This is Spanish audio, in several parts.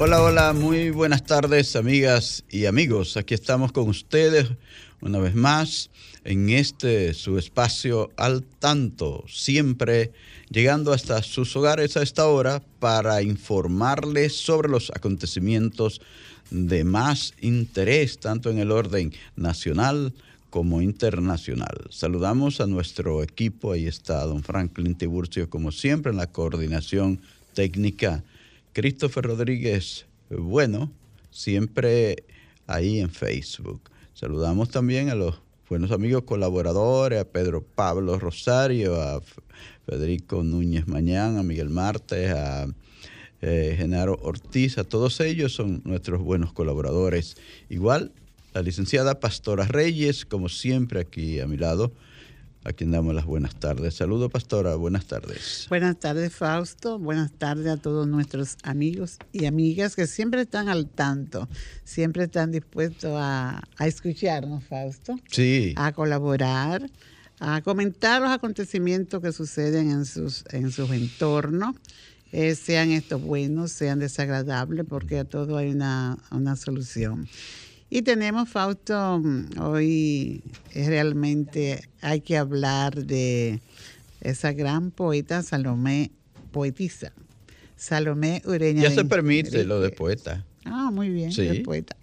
Hola, hola, muy buenas tardes amigas y amigos. Aquí estamos con ustedes una vez más en este su espacio al tanto, siempre llegando hasta sus hogares a esta hora para informarles sobre los acontecimientos de más interés, tanto en el orden nacional como internacional. Saludamos a nuestro equipo, ahí está don Franklin Tiburcio, como siempre, en la coordinación técnica Christopher Rodríguez, bueno, siempre ahí en Facebook. Saludamos también a los buenos amigos colaboradores, a Pedro Pablo Rosario, a Federico Núñez Mañán, a Miguel Martes, a eh, Genaro Ortiz, a todos ellos son nuestros buenos colaboradores. Igual la licenciada Pastora Reyes, como siempre aquí a mi lado, a quien damos las buenas tardes. Saludo, pastora, buenas tardes. Buenas tardes, Fausto. Buenas tardes a todos nuestros amigos y amigas que siempre están al tanto, siempre están dispuestos a, escucharnos, Fausto. Sí. A colaborar, a comentar los acontecimientos que suceden en sus, en sus entornos. Eh, sean estos buenos, sean desagradables, porque a todo hay una, una solución. Y tenemos, Fausto, hoy realmente hay que hablar de esa gran poeta Salomé, poetisa, Salomé Ureña. Ya se permite lo de poeta. Ah, muy bien, de poeta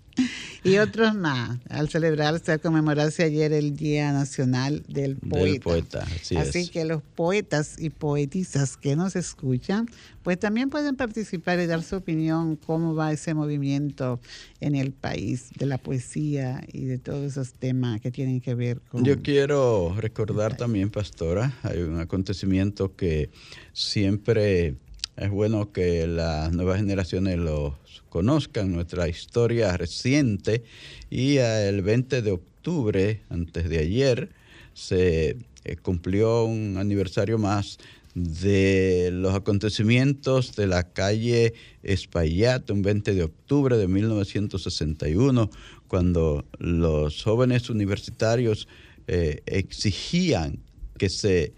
y otros más, al celebrarse, al conmemorarse ayer el Día Nacional del Poeta. así, que los poetas y poetisas que nos escuchan, pues también pueden participar y dar su opinión cómo va ese movimiento en el país de la poesía y de todos esos temas que tienen que ver con... Yo quiero recordar también, pastora, hay un acontecimiento que siempre es bueno que las nuevas generaciones lo conozcan nuestra historia reciente. Y el 20 de octubre, antes de ayer, se eh, cumplió un aniversario más de los acontecimientos de la calle Espaillat, un 20 de octubre de 1961, cuando los jóvenes universitarios eh, exigían que se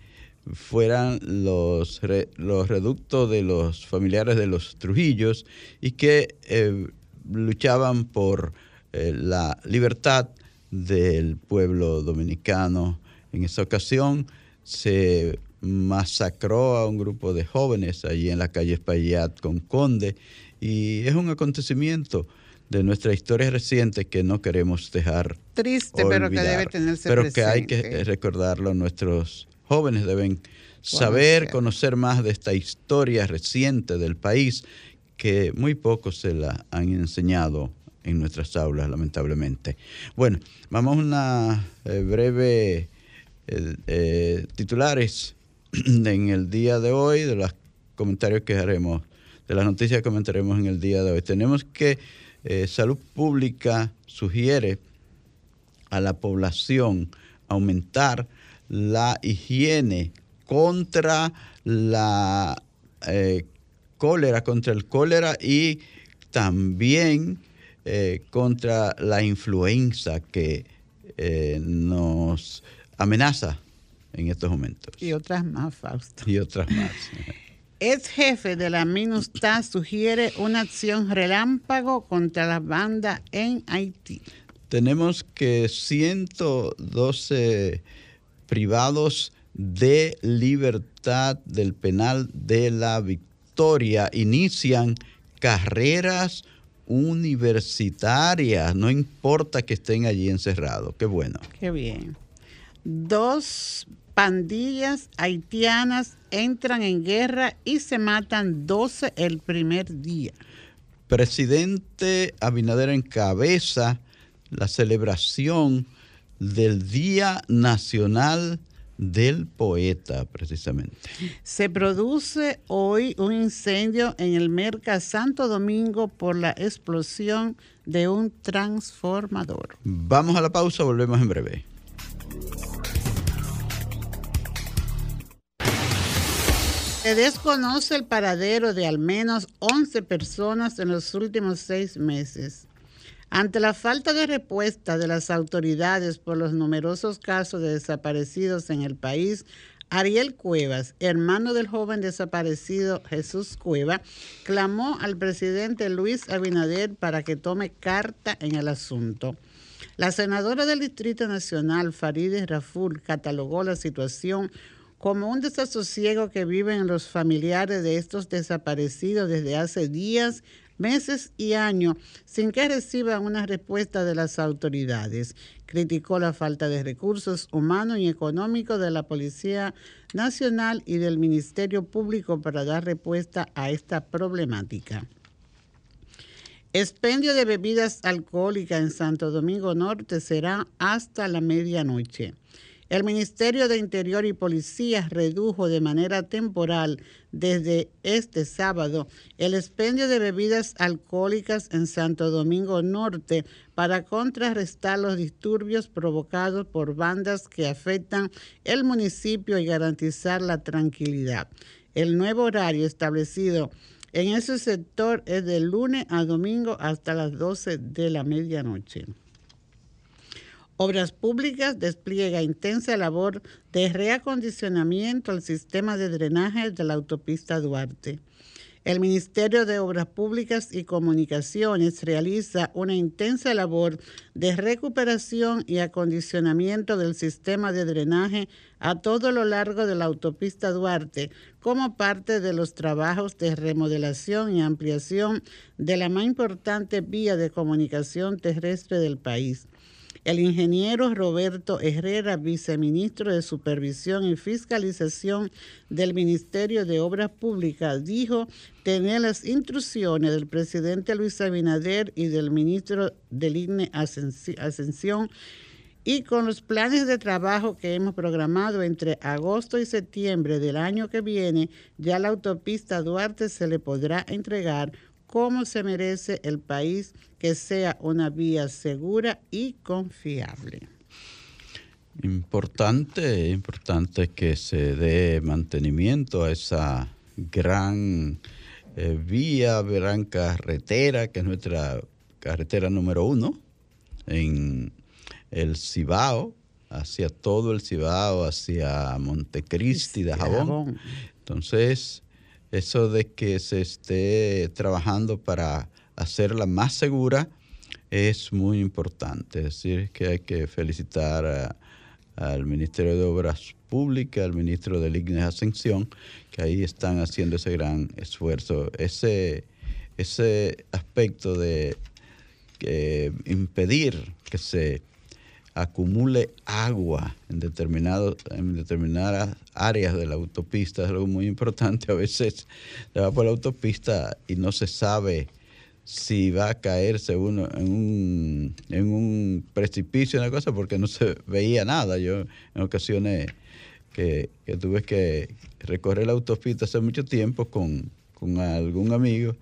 fueran los, los reductos de los familiares de los Trujillos y que eh, luchaban por eh, la libertad del pueblo dominicano. En esa ocasión se masacró a un grupo de jóvenes allí en la calle Espaillat con Conde y es un acontecimiento de nuestra historia reciente que no queremos dejar triste pero que debe tenerse pero que hay que recordarlo nuestros jóvenes deben saber, conocer más de esta historia reciente del país que muy pocos se la han enseñado en nuestras aulas, lamentablemente. Bueno, vamos a una eh, breve eh, eh, titulares en el día de hoy, de los comentarios que haremos, de las noticias que comentaremos en el día de hoy. Tenemos que Salud Pública sugiere a la población aumentar la higiene contra la eh, cólera, contra el cólera y también eh, contra la influenza que eh, nos amenaza en estos momentos. Y otras más, Fausto. Y otras más. Ex jefe de la MINUSTA sugiere una acción relámpago contra las bandas en Haití. Tenemos que 112 privados de libertad del penal de la Victoria inician carreras universitarias, no importa que estén allí encerrados. Qué bueno. Qué bien. Dos pandillas haitianas entran en guerra y se matan 12 el primer día. Presidente Abinader encabeza la celebración del Día Nacional del Poeta, precisamente. Se produce hoy un incendio en el Merca Santo Domingo por la explosión de un transformador. Vamos a la pausa, volvemos en breve. Se desconoce el paradero de al menos 11 personas en los últimos seis meses. Ante la falta de respuesta de las autoridades por los numerosos casos de desaparecidos en el país, Ariel Cuevas, hermano del joven desaparecido Jesús Cueva, clamó al presidente Luis Abinader para que tome carta en el asunto. La senadora del Distrito Nacional, Farideh Raful, catalogó la situación como un desasosiego que viven los familiares de estos desaparecidos desde hace días, meses y años sin que reciban una respuesta de las autoridades. Criticó la falta de recursos humanos y económicos de la Policía Nacional y del Ministerio Público para dar respuesta a esta problemática. Expendio de bebidas alcohólicas en Santo Domingo Norte será hasta la medianoche. El Ministerio de Interior y Policía redujo de manera temporal desde este sábado el expendio de bebidas alcohólicas en Santo Domingo Norte para contrarrestar los disturbios provocados por bandas que afectan el municipio y garantizar la tranquilidad. El nuevo horario establecido en ese sector es de lunes a domingo hasta las 12 de la medianoche. Obras Públicas despliega intensa labor de reacondicionamiento al sistema de drenaje de la autopista Duarte. El Ministerio de Obras Públicas y Comunicaciones realiza una intensa labor de recuperación y acondicionamiento del sistema de drenaje a todo lo largo de la autopista Duarte como parte de los trabajos de remodelación y ampliación de la más importante vía de comunicación terrestre del país. El ingeniero Roberto Herrera, viceministro de Supervisión y Fiscalización del Ministerio de Obras Públicas, dijo tener las instrucciones del presidente Luis Abinader y del ministro del INE Ascensión y con los planes de trabajo que hemos programado entre agosto y septiembre del año que viene, ya la autopista Duarte se le podrá entregar como se merece el país que sea una vía segura y confiable. Importante, importante que se dé mantenimiento a esa gran eh, vía, gran carretera, que es nuestra carretera número uno en el Cibao, hacia todo el Cibao, hacia Montecristi de Jabón. Entonces, eso de que se esté trabajando para hacerla más segura es muy importante. Es decir, que hay que felicitar al Ministerio de Obras Públicas, al ministro de Ignes Ascensión, que ahí están haciendo ese gran esfuerzo. Ese, ese aspecto de impedir que se acumule agua en, determinado, en determinadas áreas de la autopista es algo muy importante. A veces se va por la autopista y no se sabe si va a caerse uno en un, en un precipicio, una cosa, porque no se veía nada. Yo en ocasiones que, tuve que recorrer la autopista hace mucho tiempo con, con algún amigo,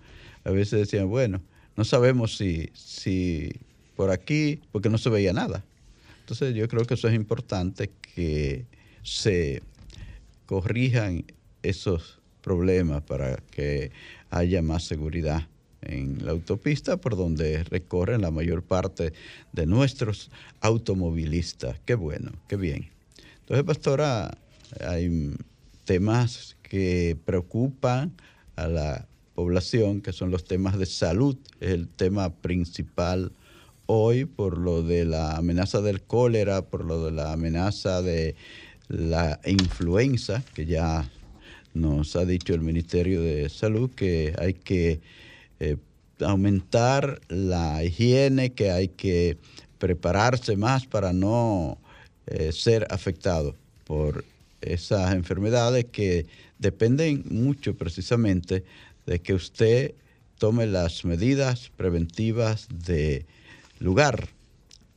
a veces decían, bueno, no sabemos si, si por aquí, porque no se veía nada. Entonces yo creo que eso es importante que se corrijan esos problemas para que haya más seguridad en la autopista por donde recorren la mayor parte de nuestros automovilistas. Qué bueno, qué bien. Entonces, pastora, hay temas que preocupan a la población, que son los temas de salud, es el tema principal hoy por lo de la amenaza del cólera, por lo de la amenaza de la influenza, que ya nos ha dicho el Ministerio de Salud que hay que eh, aumentar la higiene, que hay que prepararse más para no eh, ser afectado por esas enfermedades que dependen mucho precisamente de que usted tome las medidas preventivas de lugar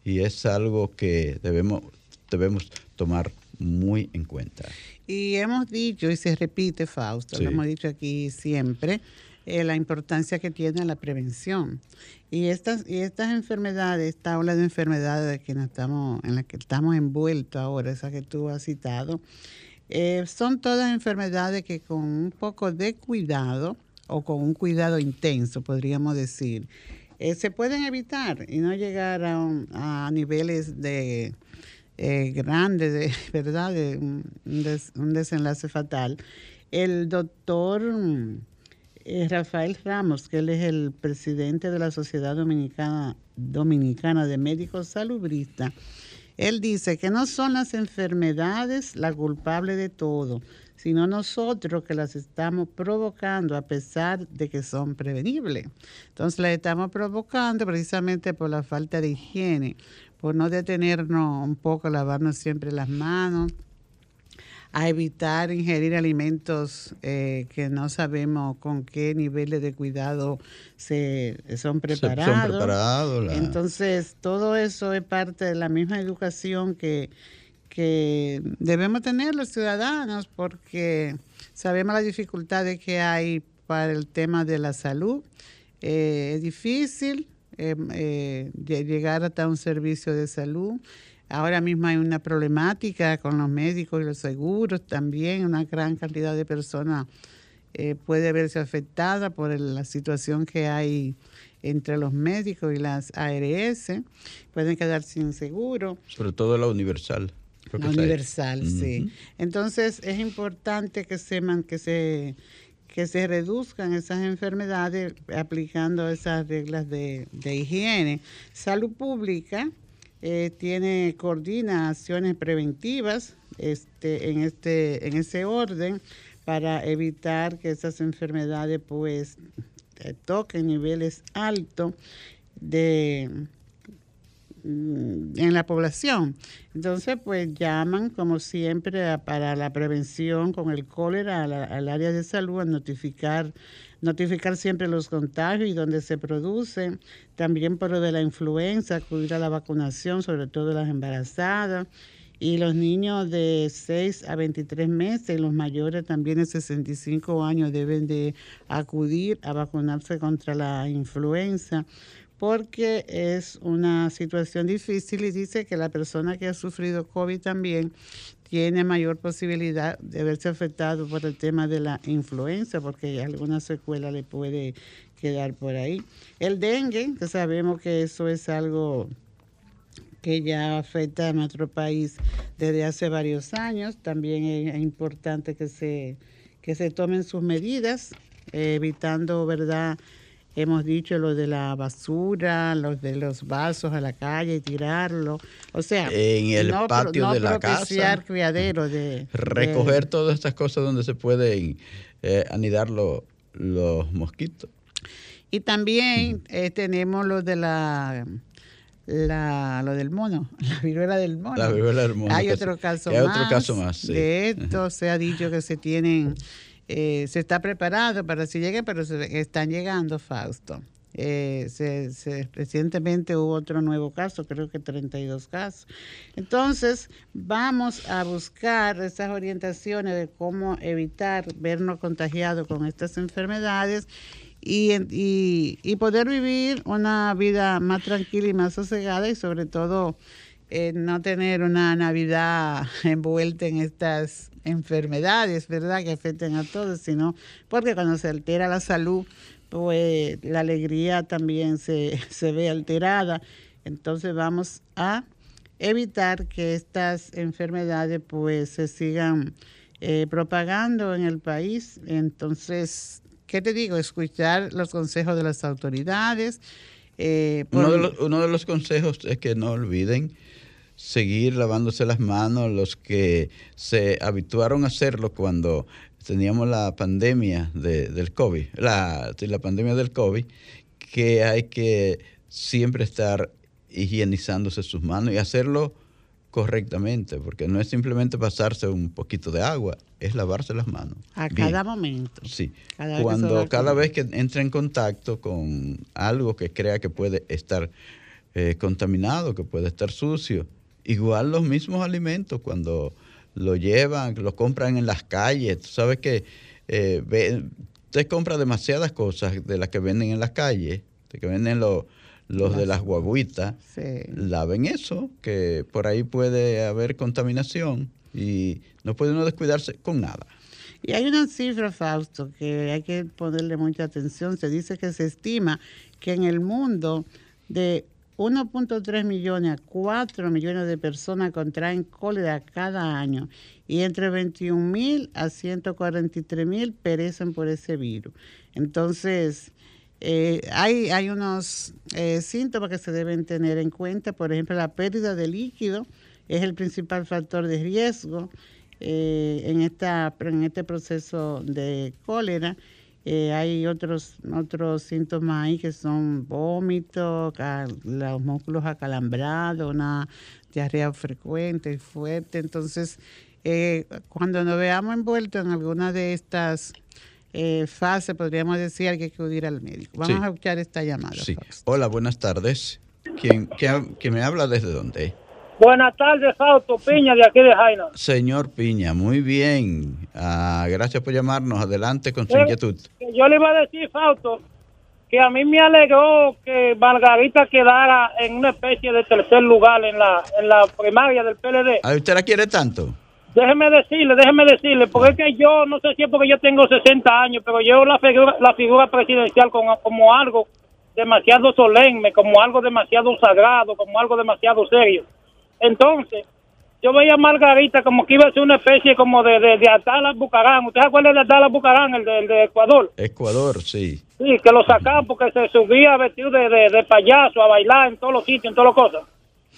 y es algo que debemos, debemos tomar muy en cuenta. Y hemos dicho, y se repite, Fausto, lo hemos dicho aquí siempre, eh, la importancia que tiene la prevención. Y estas, y estas enfermedades, esta ola de enfermedades de que estamos, en las que estamos envueltos ahora, esa que tú has citado, eh, son todas enfermedades que con un poco de cuidado o con un cuidado intenso, podríamos decir, eh, se pueden evitar y no llegar a, niveles de eh, grandes, de verdad, de un, desenlace fatal. El doctor Rafael Ramos, que él es el presidente de la Sociedad Dominicana, Dominicana de Médicos Salubristas, él dice que no son las enfermedades la culpable de todo, sino nosotros que las estamos provocando a pesar de que son prevenibles. Entonces las estamos provocando precisamente por la falta de higiene, por no detenernos un poco, lavarnos siempre las manos, a evitar ingerir alimentos eh, que no sabemos con qué niveles de cuidado se son preparados. Entonces, todo eso es parte de la misma educación que, que debemos tener los ciudadanos porque sabemos las dificultades que hay para el tema de la salud. Eh, es difícil eh, llegar hasta un servicio de salud. Ahora mismo hay una problemática con los médicos y los seguros también. Una gran cantidad de personas eh, puede verse afectada por la situación que hay entre los médicos y las ARS. Pueden quedar sin seguro. Sobre todo la universal. La universal, sí. Entonces es importante que se, que se que se reduzcan esas enfermedades aplicando esas reglas de, de higiene. Salud pública eh, tiene coordina acciones preventivas este, en, este, en ese orden para evitar que esas enfermedades pues eh, toquen niveles altos de en la población. Entonces, pues llaman, como siempre, para la prevención con el cólera al área de salud a notificar notificar siempre los contagios y donde se producen, también por lo de la influenza, acudir a la vacunación, sobre todo las embarazadas, y los niños de 6 a 23 meses y los mayores también de 65 años deben de acudir a vacunarse contra la influenza porque es una situación difícil y dice que la persona que ha sufrido COVID también tiene mayor posibilidad de verse afectado por el tema de la influenza, porque alguna secuela le puede quedar por ahí. El dengue, que sabemos que eso es algo que ya afecta a nuestro país desde hace varios años, también es importante que se, que se tomen sus medidas, evitando, ¿verdad?, hemos dicho lo de la basura, los de los vasos a la calle y tirarlo. O sea, en el patio de la casa. criadero de recoger todas estas cosas donde se pueden eh, anidar los mosquitos. Y también eh, tenemos lo de la la, lo del mono, la viruela del mono. La viruela del mono. Hay otro caso hay otro caso más. De esto se ha dicho que se tienen eh, se está preparado para si lleguen, pero se, están llegando, Fausto. Eh, se, recientemente hubo otro nuevo caso, creo que 32 casos. Entonces, vamos a buscar esas orientaciones de cómo evitar vernos contagiados con estas enfermedades y, y, y poder vivir una vida más tranquila y más sosegada y sobre todo eh, no tener una Navidad envuelta en estas enfermedades, ¿verdad? Que afecten a todos, sino porque cuando se altera la salud, pues la alegría también se, se ve alterada. Entonces vamos a evitar que estas enfermedades pues se sigan eh, propagando en el país. Entonces, ¿qué te digo? Escuchar los consejos de las autoridades. Eh, uno, de los, uno de los consejos es que no olviden seguir lavándose las manos, los que se habituaron a hacerlo cuando teníamos la pandemia del COVID, la, la pandemia del COVID, que hay que siempre estar higienizándose sus manos y hacerlo correctamente, porque no es simplemente pasarse un poquito de agua, es lavarse las manos. A cada momento. Sí. Cuando cada vez que entra en contacto con algo que crea que puede estar eh, contaminado, que puede estar sucio, igual los mismos alimentos cuando lo llevan, lo compran en las calles, tú sabes que eh, usted compra demasiadas cosas de las que venden en las calles, de que venden los los de las guaguitas, laven eso, que por ahí puede haber contaminación y no puede uno descuidarse con nada. Y hay una cifra, Fausto, que hay que ponerle mucha atención. Se dice que se estima que en el mundo de 1.3 millones a 4 millones de personas contraen cólera cada año y entre 21 mil a 143 mil perecen por ese virus. Entonces, eh, hay, hay unos eh, síntomas que se deben tener en cuenta, por ejemplo, la pérdida de líquido es el principal factor de riesgo eh, en, esta, en este proceso de cólera. Hay otros, otros síntomas ahí que son vómitos, los músculos acalambrados, una diarrea frecuente y fuerte. Entonces, cuando nos veamos envueltos en alguna de estas eh, fase, podríamos decir, que hay que acudir al médico. Vamos a escuchar esta llamada. Hola, buenas tardes. ¿Quién, quién, me habla desde dónde? Buenas tardes, Fausto Piña, de aquí de Jaina. Señor Piña, muy bien. Ah, gracias por llamarnos. Adelante con su inquietud. Yo le iba a decir, Fausto, que a mí me alegró que Margarita quedara en una especie de tercer lugar en la, en la primaria del PLD. ¿A usted la quiere tanto? Déjeme decirle, déjeme decirle, porque es que yo, no sé si es porque yo tengo 60 años, pero yo la figura, la figura presidencial como, como algo demasiado solemne, como algo demasiado sagrado, como algo demasiado serio. Entonces, yo veía a Margarita como que iba a ser una especie como de, de, de Atala Bucarán. ¿Usted se acuerda de Atala Bucarán, el de, de, Ecuador? Ecuador, sí. Sí, que lo sacaban porque se subía vestido de, de, payaso a bailar en todos los sitios, en todas las cosas.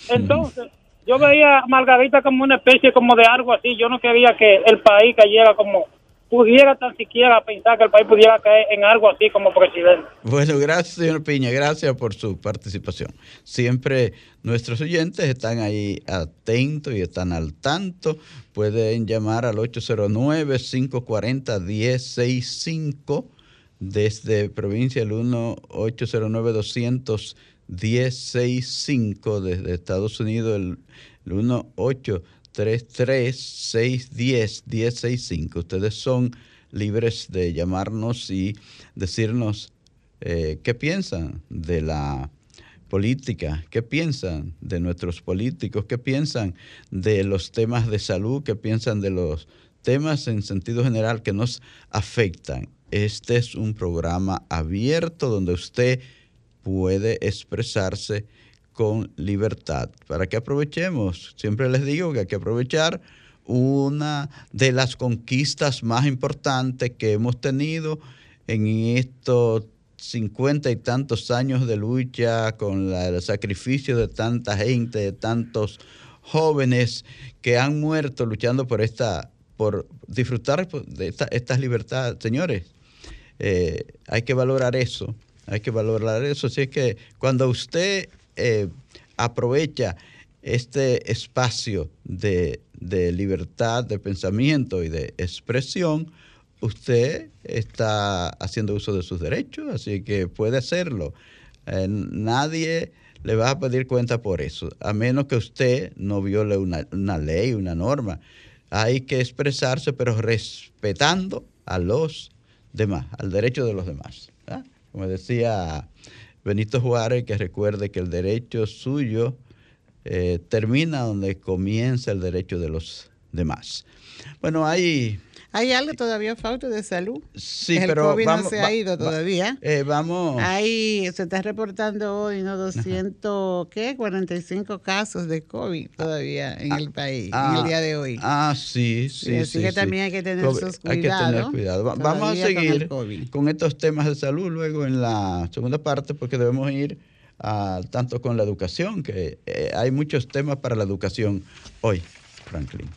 Entonces, yo veía a Margarita como una especie como de algo así. Yo no quería que el país cayera como pudiera tan siquiera pensar que el país pudiera caer en algo así como presidente. Bueno, gracias, señor Piña. Gracias por su participación. Siempre nuestros oyentes están ahí atentos y están al tanto. Pueden llamar al 809-540-1065 desde provincia el 1 809 200 1065 desde Estados Unidos, el, 1833-610-1065. Ustedes son libres de llamarnos y decirnos eh, qué piensan de la política, qué piensan de nuestros políticos, qué piensan de los temas de salud, qué piensan de los temas en sentido general que nos afectan. Este es un programa abierto donde usted puede expresarse con libertad. Para que aprovechemos, siempre les digo que hay que aprovechar una de las conquistas más importantes que hemos tenido en estos cincuenta y tantos años de lucha con el sacrificio de tanta gente, de tantos jóvenes que han muerto luchando por esta, por disfrutar de estas libertades. Señores, eh, hay que valorar eso hay que valorar eso. Así es que cuando usted eh, aprovecha este espacio de, libertad de pensamiento y de expresión, usted está haciendo uso de sus derechos, así que puede hacerlo. Eh, nadie le va a pedir cuenta por eso, a menos que usted no viole una, una ley, una norma. Hay que expresarse, pero respetando a los demás, al derecho de los demás. Como decía Benito Juárez, que recuerde que el derecho suyo eh, termina donde comienza el derecho de los demás. Bueno, hay hay algo todavía falta de salud. Sí, el pero COVID no se ha ido todavía. Eh, vamos. Hay, se está reportando hoy, ¿no? 200, ¿qué? 45 casos de COVID todavía en el país, en el ah, día de hoy. Ah, sí, sí. así que también hay que tener sus cuidados. Hay que tener cuidado. Vamos a seguir con, estos temas de salud luego en la segunda parte, porque debemos ir a, tanto con la educación, que eh, hay muchos temas para la educación hoy, Franklin.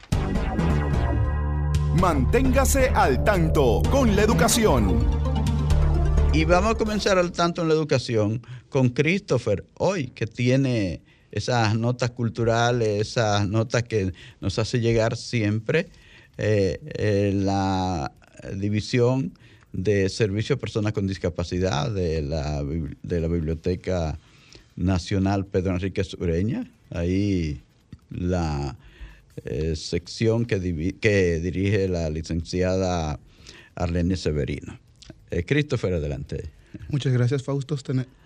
Manténgase al tanto con la educación. Y vamos a comenzar al tanto en la educación con Christopher hoy, que tiene esas notas culturales, esas notas que nos hace llegar siempre eh, eh, la división de servicio a personas con discapacidad de la, de la Biblioteca Nacional Pedro Enrique Sureña. Ahí la eh, sección que, dirige la licenciada Arlene Severino. Christopher, adelante. Muchas gracias, Fausto.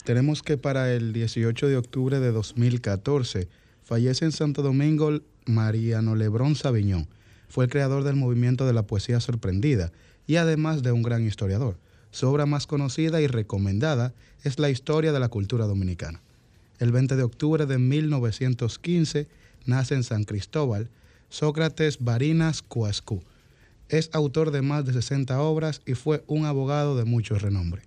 tenemos que para el 18 de octubre de 2014 fallece en Santo Domingo Mariano Lebrón Sabiñón. Fue el creador del movimiento de la poesía sorprendida y además de un gran historiador. Su obra más conocida y recomendada es La historia de la cultura dominicana. El 20 de octubre de 1915 nace en San Cristóbal Sócrates Barinas Cuascú. Es autor de más de 60 obras y fue un abogado de mucho renombre.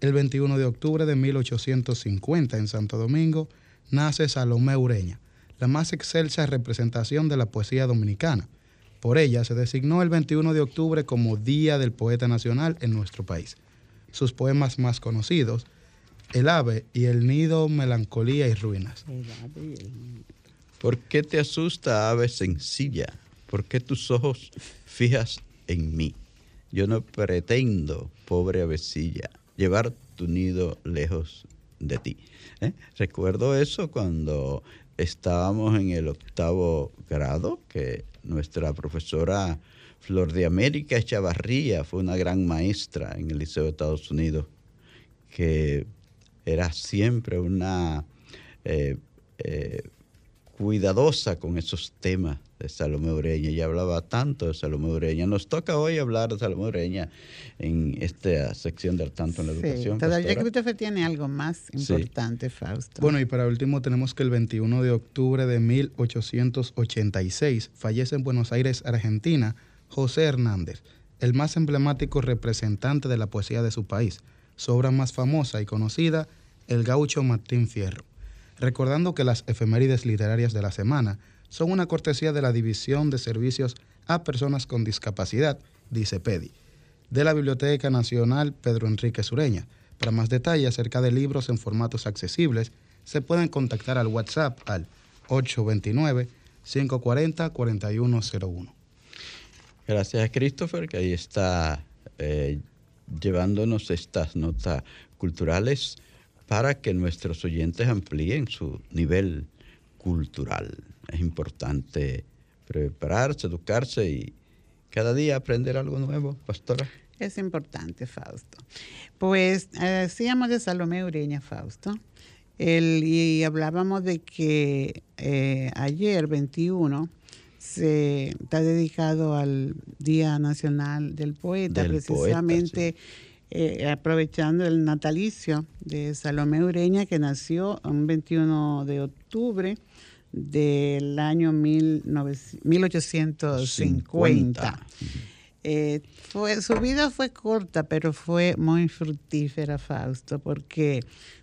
El 21 de octubre de 1850 en Santo Domingo nace Salomé Ureña, la más excelsa representación de la poesía dominicana. Por ella se designó el 21 de octubre como Día del Poeta Nacional en nuestro país. Sus poemas más conocidos, El ave y El nido, Melancolía y Ruinas. ¿Por qué te asusta, ave sencilla? ¿Por qué tus ojos fijas en mí? Yo no pretendo, pobre avecilla, llevar tu nido lejos de ti. ¿eh? Recuerdo eso cuando estábamos en el octavo grado, que nuestra profesora Flor de América Echavarría fue una gran maestra en el Liceo de Estados Unidos, que era siempre una eh, eh, cuidadosa con esos temas de Salomé Ureña. Ella hablaba tanto de Salomé Ureña. Nos toca hoy hablar de Salomé Ureña en esta sección del tanto en la educación. Todavía usted tiene algo más importante, Fausto. Bueno, y para último tenemos que el 21 de octubre de 1886 fallece en Buenos Aires, Argentina, José Hernández, el más emblemático representante de la poesía de su país. Su obra más famosa y conocida, El gaucho Martín Fierro recordando que las efemérides literarias de la semana son una cortesía de la División de Servicios a Personas con Discapacidad, dice PEDI, de la Biblioteca Nacional Pedro Enrique Sureña. Para más detalles acerca de libros en formatos accesibles, se pueden contactar al WhatsApp al 829-540-4101. Gracias Christopher, que ahí está eh, llevándonos estas notas culturales para que nuestros oyentes amplíen su nivel cultural. Es importante prepararse, educarse y cada día aprender algo nuevo, pastora. Es importante, Fausto. Pues decíamos de Salomé Ureña, Fausto, y hablábamos de que eh, ayer, 21, se está dedicado al Día Nacional del Poeta, precisamente. Eh, aprovechando el natalicio de Salomé Ureña, que nació un 21 de octubre del año 1850. Eh, fue, su vida fue corta, pero fue muy fructífera, Fausto, porque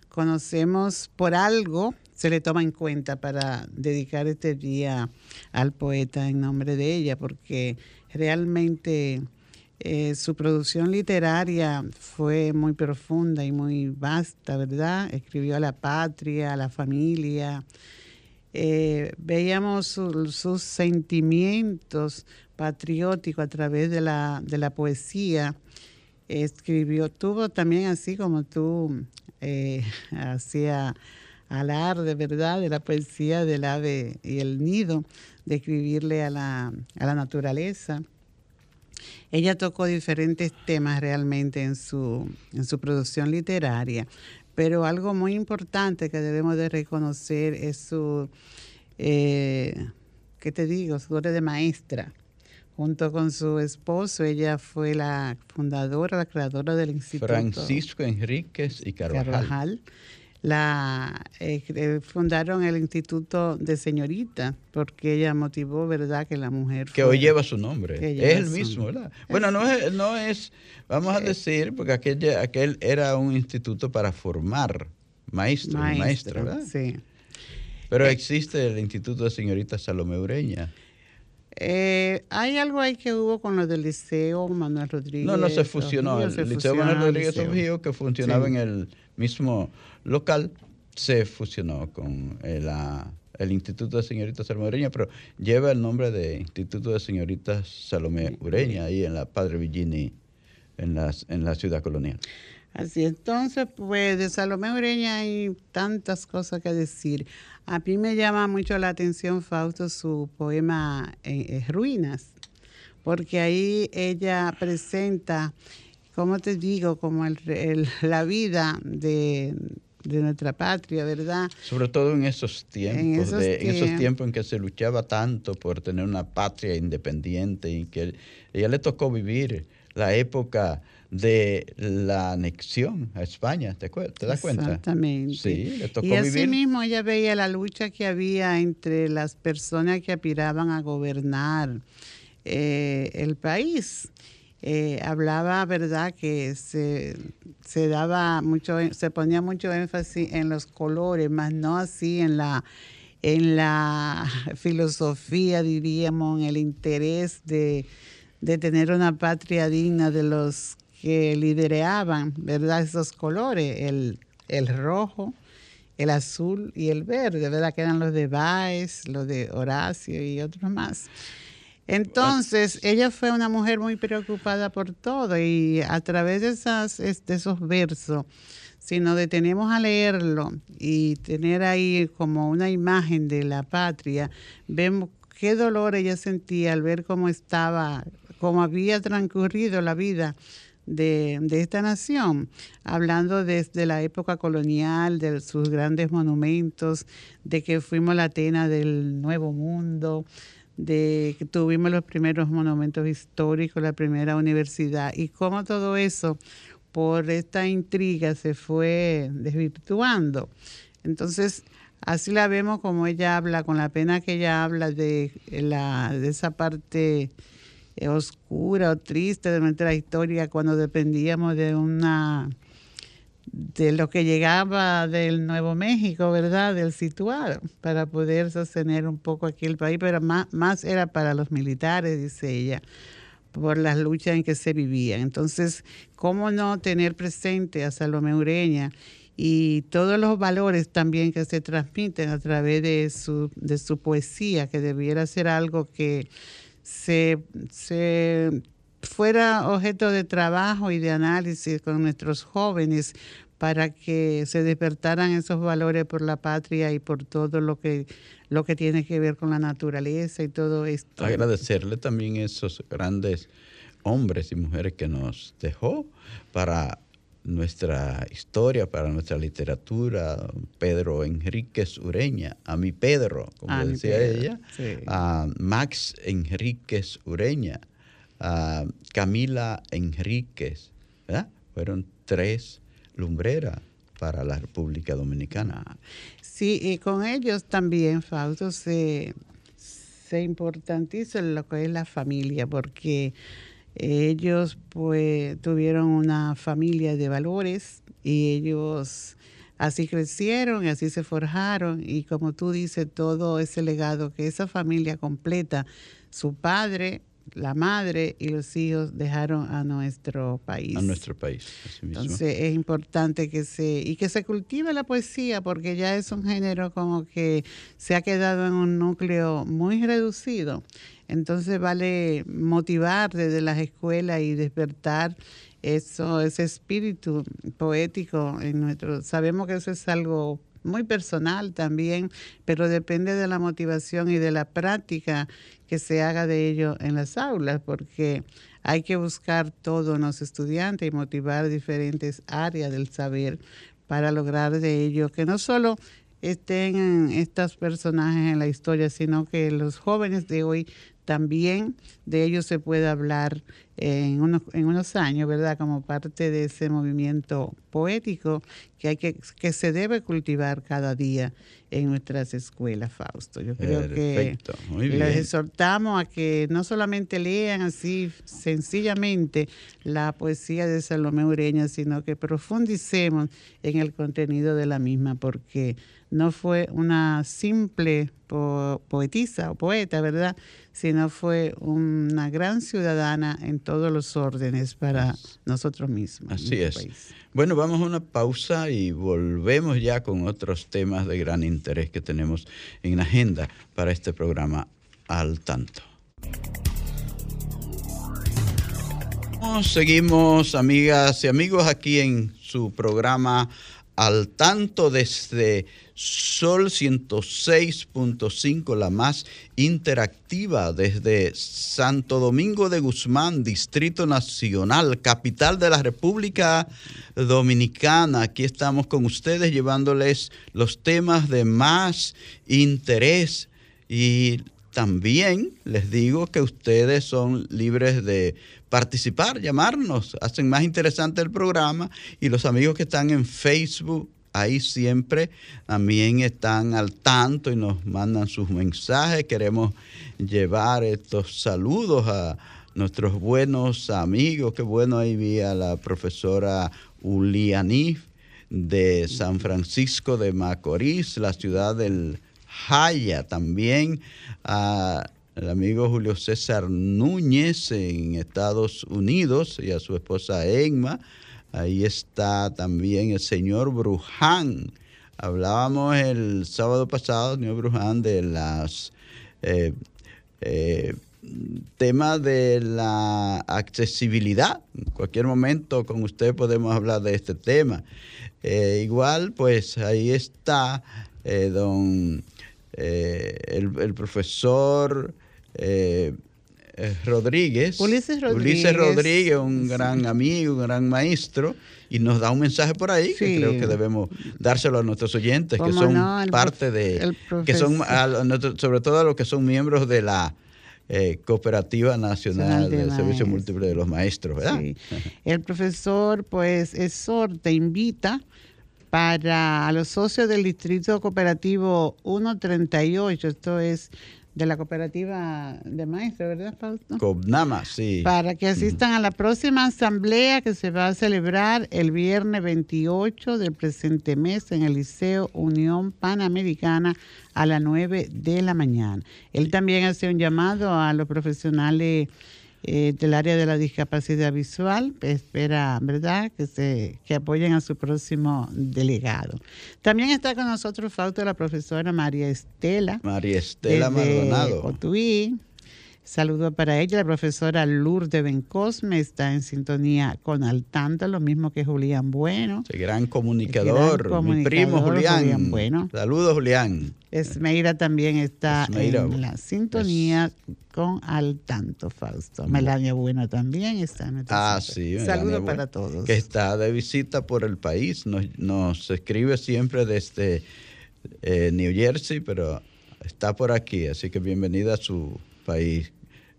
conocemos por algo, se le toma en cuenta para dedicar este día al poeta en nombre de ella, porque realmente eh, su producción literaria fue muy profunda y muy vasta, ¿verdad? Escribió a la patria, a la familia. Eh, veíamos sus sentimientos patrióticos a través de la, de la poesía. Escribió, tuvo también así como tú eh, hacía alarde, ¿verdad?, de la poesía del ave y el nido, de escribirle a la, a la naturaleza. Ella tocó diferentes temas realmente en su, en su producción literaria, pero algo muy importante que debemos de reconocer es su, eh, ¿qué te digo?, su dote de maestra. Junto con su esposo, ella fue la fundadora, la creadora del Instituto. Francisco Enríquez y Carvajal la eh, eh, fundaron el Instituto de Señorita porque ella motivó, ¿verdad?, que la mujer que hoy lleva su nombre. Es el mismo, ¿verdad? Bueno, no es, no es, vamos a eh, decir, porque aquel, aquel era un instituto para formar maestros y maestras, ¿verdad? Sí. Pero existe el Instituto de Señorita Salomé Ureña. hay algo ahí que hubo con lo del Liceo Manuel Rodríguez. No, no se fusionó. el Liceo Manuel Rodríguez surgió que funcionaba en el mismo local, se fusionó con la el Instituto de Señoritas Salomé Ureña, pero lleva el nombre de Instituto de Señoritas Salomé Ureña, ahí en la Padre Villini, en, las, en la ciudad colonial. Así, entonces, pues de Salomé Ureña hay tantas cosas que decir. A mí me llama mucho la atención, Fausto, su poema eh, eh, Ruinas, porque ahí ella presenta, ¿cómo te digo?, como la vida de, de nuestra patria, ¿verdad? Sobre todo en esos tiempos, en esos, en esos tiempos en que se luchaba tanto por tener una patria independiente y que ella le tocó vivir la época de la anexión a España, ¿te, das cuenta? Exactamente. Sí, le tocó y así mismo ella veía la lucha que había entre las personas que aspiraban a gobernar eh, el país eh, hablaba, ¿verdad?, que se, se, daba mucho, se ponía mucho énfasis en los colores, más no así en la, en la filosofía, diríamos, en el interés de, de tener una patria digna de los que lideraban, ¿verdad?, esos colores, el, el rojo, el azul y el verde, ¿verdad?, que eran los de Baez, los de Horacio y otros más. Entonces, ella fue una mujer muy preocupada por todo y a través de, esas, esos versos, si nos detenemos a leerlo y tener ahí como una imagen de la patria, vemos qué dolor ella sentía al ver cómo estaba, cómo había transcurrido la vida de, de, esta nación, hablando desde la época colonial, de sus grandes monumentos, de que fuimos la Atena del Nuevo Mundo, de que tuvimos los primeros monumentos históricos, la primera universidad, y cómo todo eso por esta intriga se fue desvirtuando. Entonces, así la vemos como ella habla, con la pena que ella habla de, la, de esa parte oscura o triste de nuestra historia cuando dependíamos de una de lo que llegaba del Nuevo México, ¿verdad? Del situado, para poder sostener un poco aquí el país, pero más, más era para los militares, dice ella, por las luchas en que se vivían. Entonces, ¿cómo no tener presente a Salomé Ureña y todos los valores también que se transmiten a través de su, de su poesía, que debiera ser algo que se, se fuera objeto de trabajo y de análisis con nuestros jóvenes para que se despertaran esos valores por la patria y por todo lo que lo que tiene que ver con la naturaleza y todo esto. Agradecerle también a esos grandes hombres y mujeres que nos dejó para nuestra historia, para nuestra literatura, Pedro Enríquez Ureña, a mi Pedro, como decía ella, a Max Enríquez Ureña, a Camila Enríquez, ¿verdad? Fueron tres lumbreras para la República Dominicana. Sí, y con ellos también, Fausto, se, se importantiza lo que es la familia, porque ellos pues tuvieron una familia de valores y ellos así crecieron y así se forjaron y como tú dices, todo ese legado que esa familia completa, su padre, la madre y los hijos dejaron a nuestro país. A nuestro país. Entonces es importante que se y que se cultive la poesía porque ya es un género como que se ha quedado en un núcleo muy reducido. Entonces vale motivar desde las escuelas y despertar eso, ese espíritu poético en nuestro. Sabemos que eso es algo muy personal también, pero depende de la motivación y de la práctica que se haga de ello en las aulas, porque hay que buscar todo en los estudiantes y motivar diferentes áreas del saber para lograr de ello que no solo estén estos personajes en la historia, sino que los jóvenes de hoy también de ellos se puede hablar en unos, en unos años, ¿verdad? Como parte de ese movimiento poético que, hay que, que se debe cultivar cada día en nuestras escuelas, Fausto. Yo creo que les exhortamos a que no solamente lean así sencillamente la poesía de Salomé Ureña, sino que profundicemos en el contenido de la misma, porque no fue una simple poetisa o poeta, ¿verdad? Sino fue una gran ciudadana en todos los órdenes para nosotros mismos. Así es. Bueno, vamos a una pausa y volvemos ya con otros temas de gran interés que tenemos en la agenda para este programa al tanto. Seguimos, amigas y amigos, aquí en su programa Al Tanto desde Sol 106.5, la más interactiva desde Santo Domingo de Guzmán, Distrito Nacional, capital de la República Dominicana. Aquí estamos con ustedes llevándoles los temas de más interés y también les digo que ustedes son libres de participar, llamarnos, hacen más interesante el programa y los amigos que están en Facebook ahí siempre también están al tanto y nos mandan sus mensajes. Queremos llevar estos saludos a nuestros buenos amigos. Qué bueno ahí vi a la profesora Ulianif de San Francisco de Macorís, la ciudad del Jaya también. A amigo Julio César Núñez en Estados Unidos y a su esposa Emma. Ahí está también el señor Bruján. Hablábamos el sábado pasado, señor Bruján, de las eh, eh, temas de la accesibilidad. En cualquier momento con usted podemos hablar de este tema. Eh, igual, pues ahí está don el, profesor eh, Rodríguez. Ulises Rodríguez. Rodríguez, un gran amigo, un gran maestro, y nos da un mensaje por ahí que creo que debemos dárselo a nuestros oyentes, que son parte de, que son, sobre todo a los que son miembros de la eh, Cooperativa Nacional del Servicio Múltiple de los Maestros, ¿verdad? El profesor, pues, te invita para los socios del Distrito Cooperativo 138, esto es de la cooperativa de maestros, ¿verdad, Fausto? Cobnama, sí. Para que asistan a la próxima asamblea que se va a celebrar el viernes 28 del presente mes en el Liceo Unión Panamericana a las 9 de la mañana. Él también hace un llamado a los profesionales eh, del área de la discapacidad visual. Espera, ¿verdad?, que, se, que apoyen a su próximo delegado. También está con nosotros, Fausto, la profesora María Estela. María Estela Maldonado. Otuí. Saludo para ella, la profesora Lourdes Bencosme está en sintonía con Al tanto, lo mismo que Julián Bueno. El gran comunicador, mi primo Julián. bueno. Saludos, Julián. Esmeira también está en la sintonía con Al tanto, Fausto. Melania Bueno también está en Ah, sí. Saludos para todos. Que está de visita por el país, nos, escribe siempre desde eh, New Jersey, pero está por aquí, así que bienvenida a su país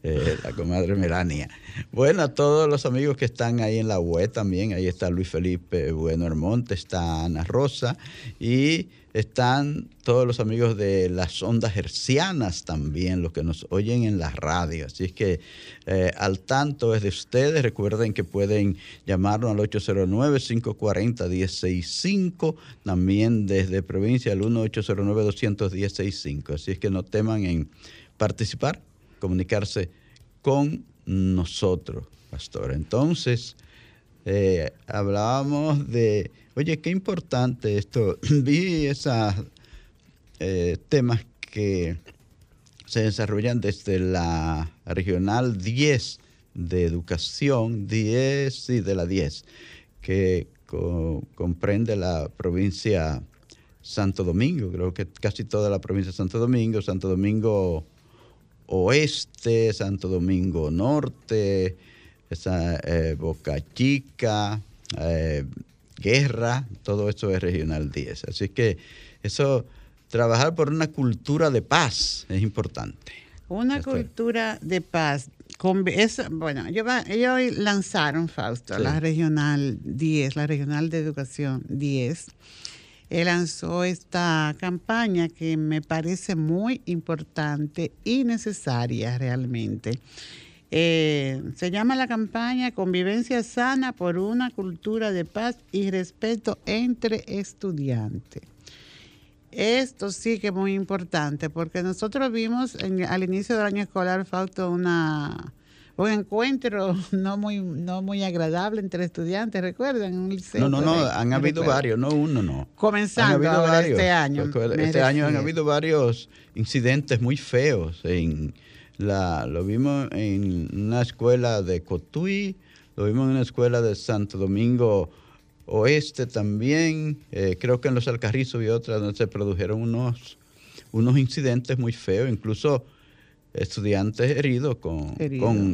eh, la comadre Melania. Bueno, a todos los amigos que están ahí en la web también, ahí está Luis Felipe Bueno Hermonte, está Ana Rosa y están todos los amigos de las ondas hercianas también, los que nos oyen en la radio. Así es que eh, al tanto es de ustedes. Recuerden que pueden llamarnos al 809-540-165, también desde provincia al 1-809-210-65. Así es que no teman en participar comunicarse con nosotros, pastor. Entonces, eh, hablábamos de, oye, qué importante esto. Vi esos eh, temas que se desarrollan desde la regional 10 de educación, 10, y de la 10, que comprende la provincia Santo Domingo, creo que casi toda la provincia de Santo Domingo, Santo Domingo Oeste, Santo Domingo Norte, esa, eh, Boca Chica, eh, Guerra, todo eso es Regional 10. Así que eso, trabajar por una cultura de paz es importante. Una cultura de paz. Con, bueno, ellos, lanzaron, Fausto, la Regional 10, la Regional de Educación 10 él lanzó esta campaña que me parece muy importante y necesaria realmente. Eh, se llama la campaña Convivencia sana por una cultura de paz y respeto entre estudiantes. Esto sí que es muy importante porque nosotros vimos al inicio del año escolar, Fausto, una un encuentro no muy no muy agradable entre estudiantes, ¿recuerdan? Un liceo, no, no, no, han habido varios, no uno, no. Comenzando este año. Este año han habido varios incidentes muy feos. En la, lo vimos en una escuela de Cotuí, lo vimos en una escuela de Santo Domingo Oeste también, eh, creo que en los Alcarrizos y otras donde se produjeron unos, unos incidentes muy feos, incluso estudiantes heridos con,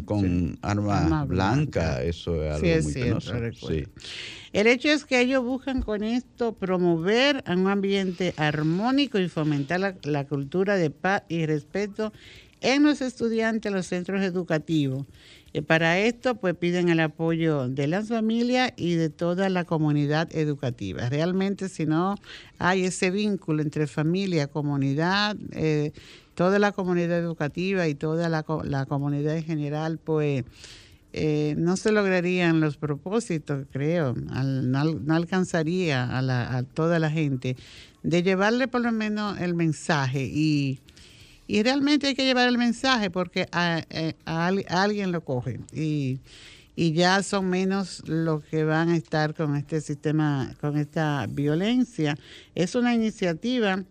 con, arma, blanca. Eso es algo muy penoso. El hecho es que ellos buscan con esto promover un ambiente armónico y fomentar la, la cultura de paz y respeto en los estudiantes, en los centros educativos. Y para esto, pues piden el apoyo de las familias y de toda la comunidad educativa. Realmente, si no hay ese vínculo entre familia, comunidad, eh, toda la comunidad educativa y toda la, comunidad en general, pues eh, no se lograrían los propósitos, creo, no, alcanzaría a, toda la gente de llevarle por lo menos el mensaje y, realmente hay que llevar el mensaje porque a, eh, alguien lo coge y, y ya son menos los que van a estar con este sistema, con esta violencia. Es una iniciativa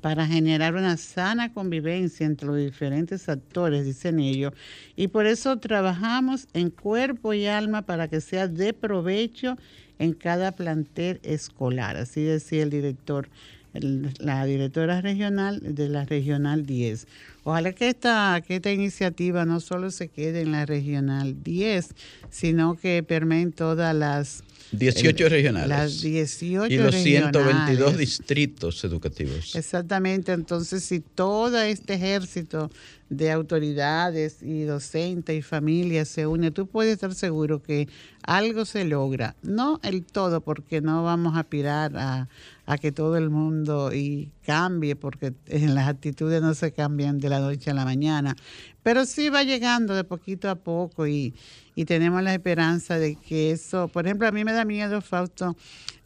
para generar una sana convivencia entre los diferentes actores, dicen ellos, y por eso trabajamos en cuerpo y alma para que sea de provecho en cada plantel escolar, así decía el director, la directora regional de la Regional 10. Ojalá que esta, que esta iniciativa no solo se quede en la Regional 10, sino que permee en todas las 18 regionales. Las 18 Y los 122 distritos educativos. Exactamente, entonces si todo este ejército de autoridades y docentes y familias se une, tú puedes estar seguro que algo se logra. No el todo, porque no vamos a aspirar a, a que todo el mundo y cambie, porque en las actitudes no se cambian de la noche a la mañana, pero sí va llegando de poquito a poco y, y tenemos la esperanza de que eso, por ejemplo, a mí me da miedo, Fausto,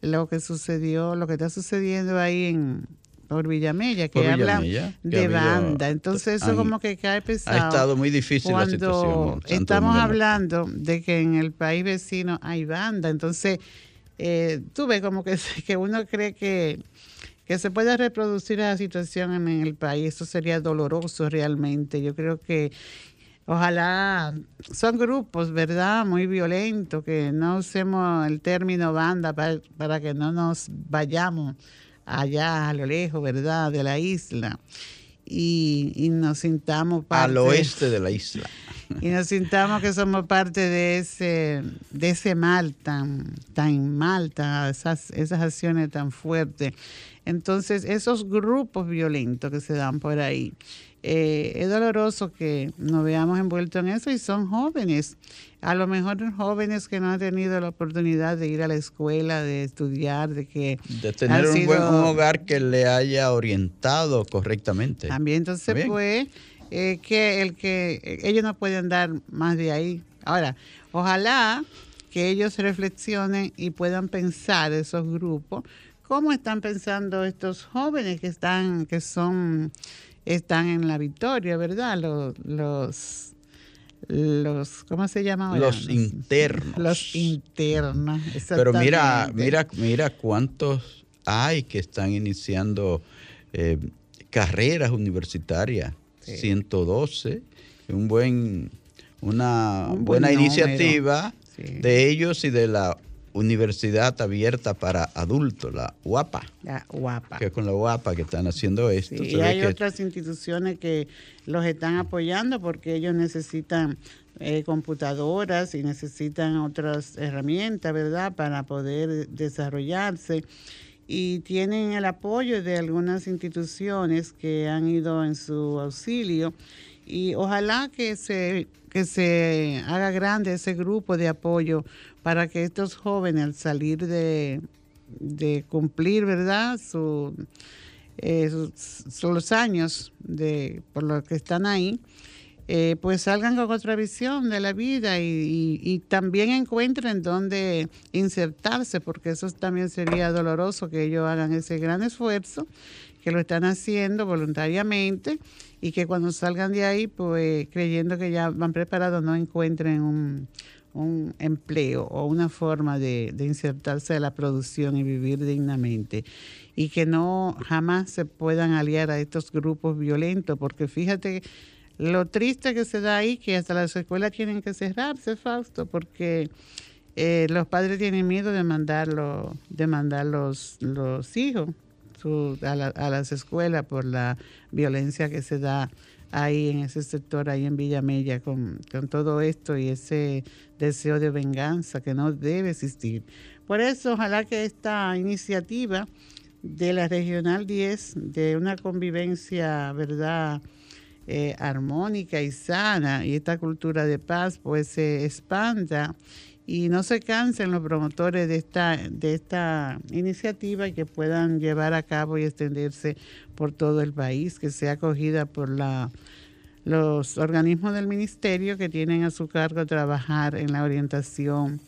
lo que sucedió, lo que está sucediendo ahí en por Villamella, que habla de banda. Entonces eso como que cae pesado. Ha estado muy difícil la situación. Estamos hablando de que en el país vecino hay banda. Entonces, eh, tú ves como que, que uno cree que, que se puede reproducir la situación en el país. Eso sería doloroso realmente. Yo creo que Ojalá son grupos, ¿verdad? Muy violentos, que no usemos el término banda para, para que no nos vayamos allá a lo lejos, ¿verdad? De la isla. Y, y nos sintamos parte. Al oeste de la isla. Y nos sintamos que somos parte de ese, de ese mal tan, tan mal, esas, esas acciones tan fuertes. Entonces, esos grupos violentos que se dan por ahí, eh, es doloroso que nos veamos envueltos en eso y son jóvenes. A lo mejor jóvenes que no han tenido la oportunidad de ir a la escuela, de estudiar, de que... De tener un buen hogar que le haya orientado correctamente. También entonces pues que el que ellos no pueden dar más de ahí. Ahora, ojalá que ellos reflexionen y puedan pensar esos grupos, cómo están pensando estos jóvenes que están, que son están en la victoria, ¿verdad? Los, los, los ¿cómo se llama? Los internos. Los internos, Pero mira, mira, mira cuántos hay que están iniciando eh, carreras universitarias. 112, un buen, una buena iniciativa de ellos y de la Universidad Abierta para Adultos, la UAPA. La UAPA. Que es con la UAPA que están haciendo esto. y hay otras instituciones que los están apoyando porque ellos necesitan eh, computadoras y necesitan otras herramientas, ¿verdad?, para poder desarrollarse. Y tienen el apoyo de algunas instituciones que han ido en su auxilio. Y ojalá que se, que se haga grande ese grupo de apoyo para que estos jóvenes al salir de, cumplir, ¿verdad? Eh, sus, años de, por los que están ahí, eh, pues salgan con otra visión de la vida y, también encuentren dónde insertarse, porque eso también sería doloroso que ellos hagan ese gran esfuerzo, que lo están haciendo voluntariamente y que cuando salgan de ahí, pues creyendo que ya van preparados, no encuentren un, empleo o una forma de, de insertarse a la producción y vivir dignamente. Y que no jamás se puedan aliar a estos grupos violentos, porque fíjate lo triste que se da ahí, que hasta las escuelas tienen que cerrarse, Fausto, porque eh, los padres tienen miedo de mandarlo, de mandar los, los hijos a, las escuelas por la violencia que se da ahí en ese sector, ahí en Villamella, con, con todo esto y ese deseo de venganza que no debe existir. Por eso, ojalá que esta iniciativa de la Regional 10, de una convivencia, ¿verdad?, eh, armónica y sana y esta cultura de paz pues se expanda y no se cansen los promotores de esta, de esta iniciativa que puedan llevar a cabo y extenderse por todo el país, que sea acogida por la, los organismos del ministerio que tienen a su cargo trabajar en la orientación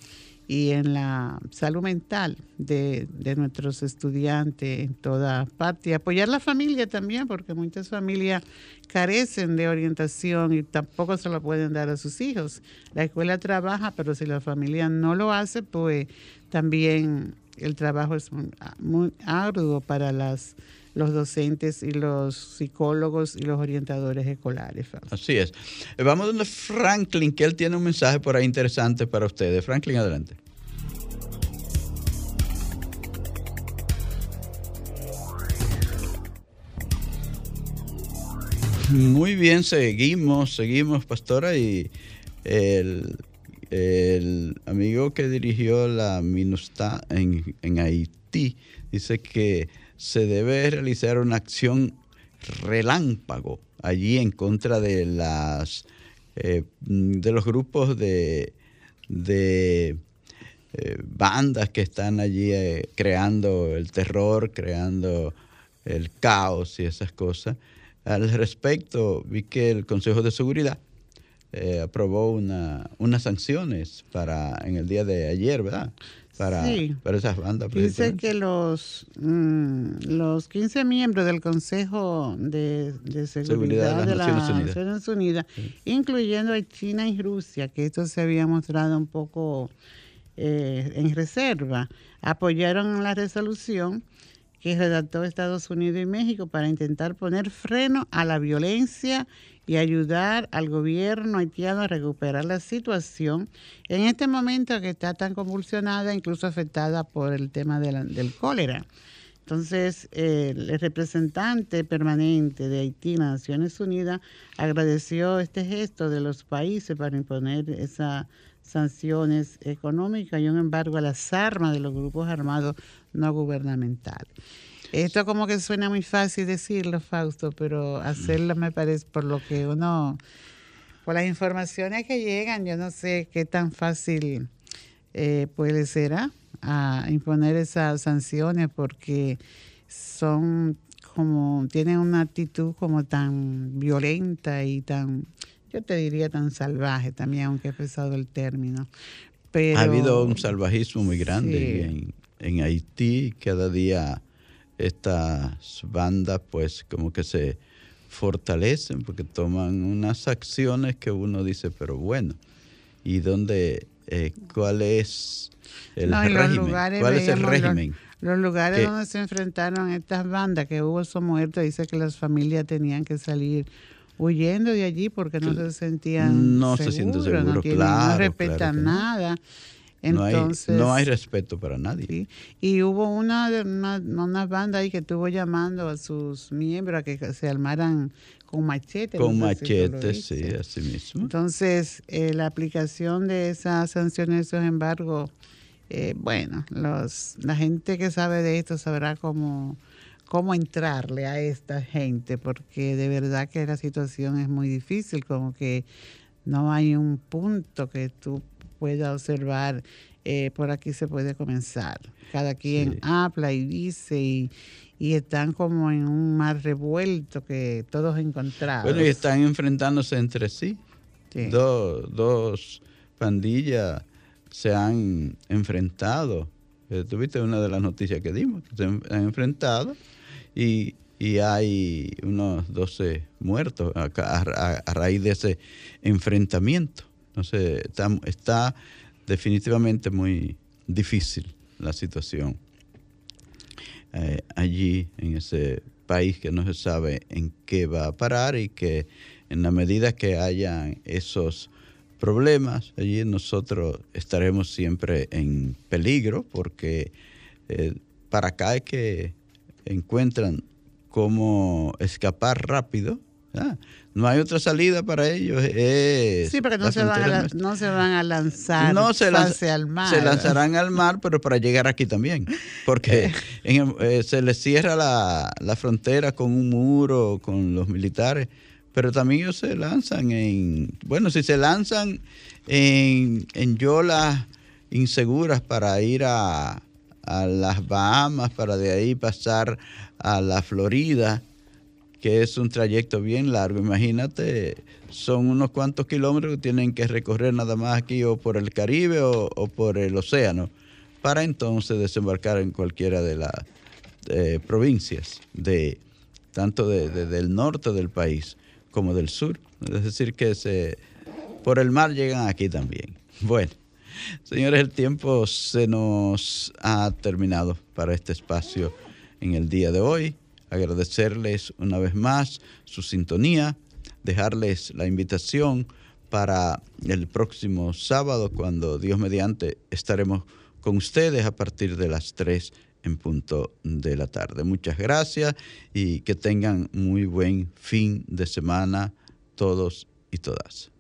y en la salud mental de, nuestros estudiantes en toda parte. Y apoyar la familia también, porque muchas familias carecen de orientación y tampoco se lo pueden dar a sus hijos. La escuela trabaja, pero si la familia no lo hace, pues también el trabajo es muy arduo para las los docentes y los psicólogos y los orientadores escolares. Así es. Eh, vamos donde Franklin, que él tiene un mensaje por ahí interesante para ustedes. Franklin, adelante. Muy bien, seguimos, seguimos, pastora, y el, amigo que dirigió la MINUSTA en, en Haití dice que se debe realizar una acción relámpago allí en contra de las eh, de los grupos de, de eh, bandas que están allí eh, creando el terror, creando el caos y esas cosas. Al respecto, vi que el Consejo de Seguridad aprobó una, unas sanciones para en el día de ayer, ¿verdad? Para, esas bandas. Dice que los, mm, los 15 miembros del Consejo de, Seguridad, de, las, Naciones Unidas, incluyendo a China y Rusia, que esto se había mostrado un poco eh, en reserva, apoyaron la resolución que redactó Estados Unidos y México para intentar poner freno a la violencia y ayudar al gobierno haitiano a recuperar la situación en este momento que está tan convulsionada, incluso afectada por el tema del cólera. Entonces, el representante permanente de Haití en Naciones Unidas agradeció este gesto de los países para imponer esas sanciones económicas y un embargo a las armas de los grupos armados no gubernamentales. Esto como que suena muy fácil decirlo, Fausto, pero hacerlo me parece por lo que uno, por las informaciones que llegan, yo no sé qué tan fácil eh, puede ser ¿ah? a imponer esas sanciones porque son como, tienen una actitud como tan violenta y tan, yo te diría tan salvaje también, aunque he pesado el término. ha habido un salvajismo muy grande en, en Haití, cada día estas bandas pues como que se fortalecen porque toman unas acciones que uno dice, pero bueno, ¿y dónde, eh, cuál es el régimen? ¿Cuál es el régimen? Los, lugares donde se enfrentaron estas bandas, que hubo esos muertos, dice que las familias tenían que salir huyendo de allí porque no se sentían no se sienten seguros, claro, no respetan nada no, hay, respeto para nadie. Y hubo una, una, banda ahí que estuvo llamando a sus miembros a que se armaran con machete. Con machete, sí, así mismo. Entonces, eh, la aplicación de esas sanciones, esos embargos, eh, bueno, los, la gente que sabe de esto sabrá cómo, cómo entrarle a esta gente, porque de verdad que la situación es muy difícil, como que no hay un punto que tú pueda observar, eh, por aquí se puede comenzar. Cada quien habla y dice y, y están como en un mar revuelto que todos encontrados. Bueno, y están enfrentándose entre sí. Dos, dos pandillas se han enfrentado. Eh, tuviste una de las noticias que dimos, se han enfrentado y, hay unos 12 muertos a, raíz de ese enfrentamiento. Entonces está, está definitivamente muy difícil la situación eh, allí en ese país que no se sabe en qué va a parar y que en la medida que hayan esos problemas, allí nosotros estaremos siempre en peligro porque eh, para acá es que encuentran cómo escapar rápido no hay otra salida para ellos. sí, porque no se, van a, no se, van a, lanzar no se al mar. Se lanzarán al mar, pero para llegar aquí también. Porque eh, se les cierra la, frontera con un muro, con los militares. Pero también ellos se lanzan en. Bueno, si se lanzan en, en yolas inseguras para ir a, a las Bahamas, para de ahí pasar a la Florida que es un trayecto bien largo. Imagínate, son unos cuantos kilómetros que tienen que recorrer nada más aquí o por el Caribe o, por el océano, para entonces desembarcar en cualquiera de las eh, provincias, de, tanto del norte del país como del sur. Es decir, que se, por el mar llegan aquí también. Bueno, señores, el tiempo se nos ha terminado para este espacio en el día de hoy agradecerles una vez más su sintonía, dejarles la invitación para el próximo sábado, cuando Dios mediante estaremos con ustedes a partir de las 3 en punto de la tarde. Muchas gracias y que tengan muy buen fin de semana todos y todas.